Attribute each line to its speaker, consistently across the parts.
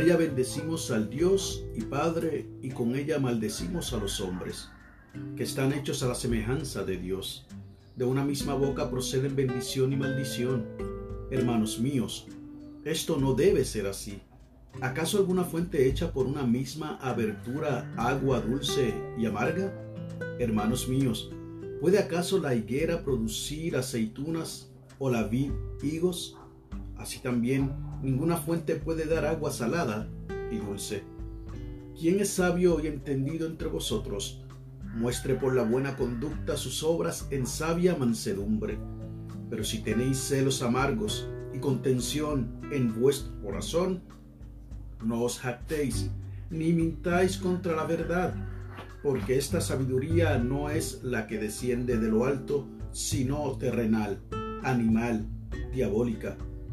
Speaker 1: Ella bendecimos al Dios y Padre y con ella maldecimos a los hombres, que están hechos a la semejanza de Dios. De una misma boca proceden bendición y maldición. Hermanos míos, esto no debe ser así. ¿Acaso alguna fuente hecha por una misma abertura agua dulce y amarga? Hermanos míos, ¿puede acaso la higuera producir aceitunas o la vid higos? Así también ninguna fuente puede dar agua salada y dulce. ¿Quién es sabio y entendido entre vosotros? Muestre por la buena conducta sus obras en sabia mansedumbre. Pero si tenéis celos amargos y contención en vuestro corazón, no os jactéis, ni mintáis contra la verdad, porque esta sabiduría no es la que desciende de lo alto, sino terrenal, animal, diabólica.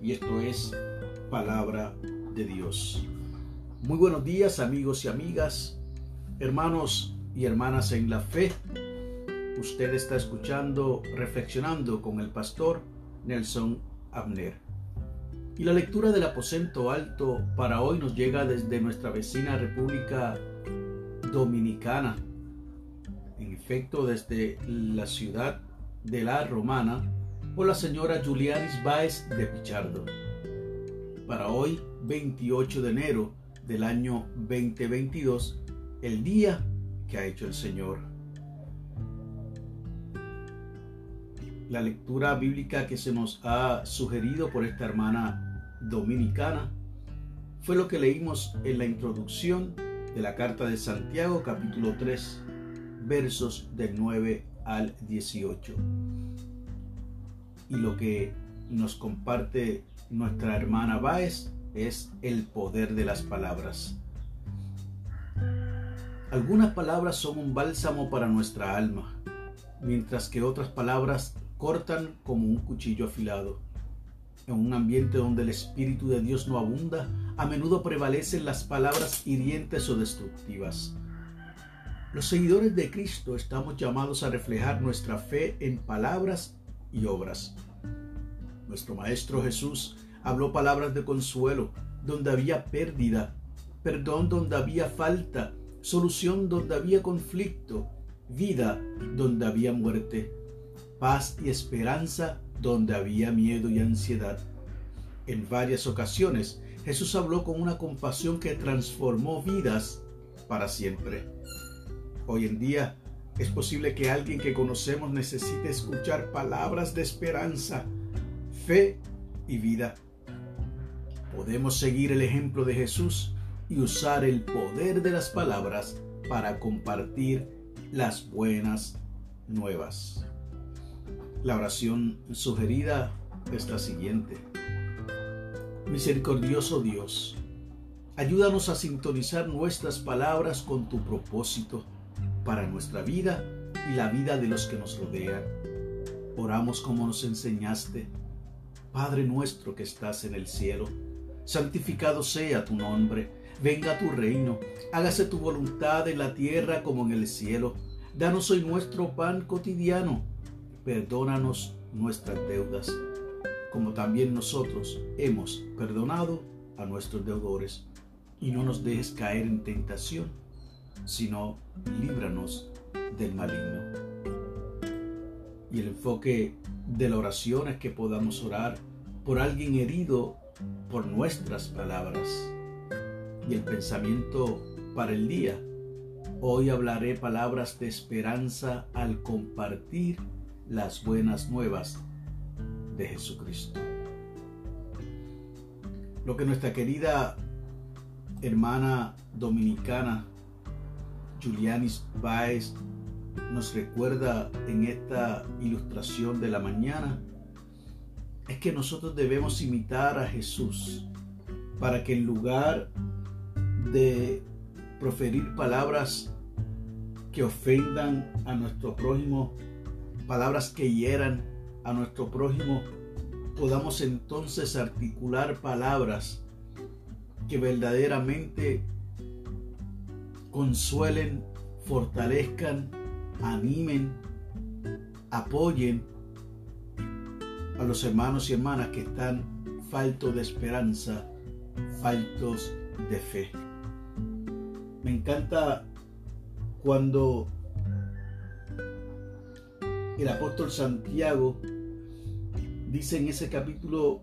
Speaker 1: Y esto es palabra de Dios. Muy buenos días amigos y amigas, hermanos y hermanas en la fe. Usted está escuchando, reflexionando con el pastor Nelson Abner. Y la lectura del aposento alto para hoy nos llega desde nuestra vecina República Dominicana. En efecto, desde la ciudad de la Romana, por la señora Julianis Baez de Pichardo. Para hoy, 28 de enero del año 2022, el día que ha hecho el Señor. La lectura bíblica que se nos ha sugerido por esta hermana dominicana fue lo que leímos en la introducción de la carta de Santiago capítulo 3 versos del 9 al 18. Y lo que nos comparte nuestra hermana Baez es el poder de las palabras. Algunas palabras son un bálsamo para nuestra alma, mientras que otras palabras cortan como un cuchillo afilado. En un ambiente donde el Espíritu de Dios no abunda, a menudo prevalecen las palabras hirientes o destructivas. Los seguidores de Cristo estamos llamados a reflejar nuestra fe en palabras y obras. Nuestro Maestro Jesús habló palabras de consuelo donde había pérdida, perdón donde había falta, solución donde había conflicto, vida donde había muerte, paz y esperanza donde había miedo y ansiedad. En varias ocasiones Jesús habló con una compasión que transformó vidas para siempre. Hoy en día es posible que alguien que conocemos necesite escuchar palabras de esperanza, fe y vida. Podemos seguir el ejemplo de Jesús y usar el poder de las palabras para compartir las buenas nuevas. La oración sugerida es la siguiente. Misericordioso Dios, ayúdanos a sintonizar nuestras palabras con tu propósito para nuestra vida y la vida de los que nos rodean. Oramos como nos enseñaste. Padre nuestro que estás en el cielo, santificado sea tu nombre, venga tu reino, hágase tu voluntad en la tierra como en el cielo. Danos hoy nuestro pan cotidiano perdónanos nuestras deudas, como también nosotros hemos perdonado a nuestros deudores. Y no nos dejes caer en tentación, sino líbranos del maligno. Y el enfoque de la oración es que podamos orar por alguien herido por nuestras palabras. Y el pensamiento para el día. Hoy hablaré palabras de esperanza al compartir las buenas nuevas de Jesucristo. Lo que nuestra querida hermana dominicana Julianis Baez nos recuerda en esta ilustración de la mañana es que nosotros debemos imitar a Jesús para que en lugar de proferir palabras que ofendan a nuestro prójimo, palabras que hieran a nuestro prójimo, podamos entonces articular palabras que verdaderamente consuelen, fortalezcan, animen, apoyen a los hermanos y hermanas que están faltos de esperanza, faltos de fe. Me encanta cuando el apóstol Santiago dice en ese capítulo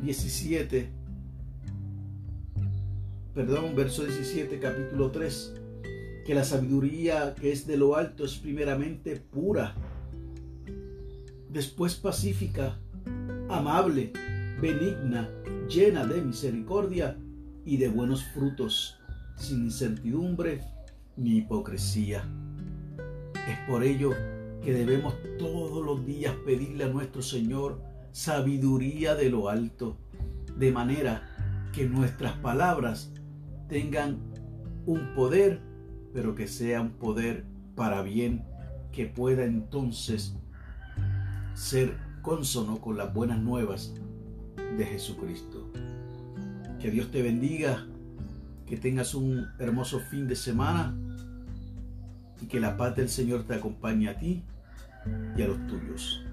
Speaker 1: 17, perdón, verso 17, capítulo 3, que la sabiduría que es de lo alto es primeramente pura, después pacífica, amable, benigna, llena de misericordia y de buenos frutos, sin incertidumbre ni hipocresía. Es por ello que debemos todos los días pedirle a nuestro Señor sabiduría de lo alto, de manera que nuestras palabras tengan un poder, pero que sea un poder para bien, que pueda entonces ser consono con las buenas nuevas de Jesucristo. Que Dios te bendiga, que tengas un hermoso fin de semana y que la paz del Señor te acompañe a ti y a los tuyos.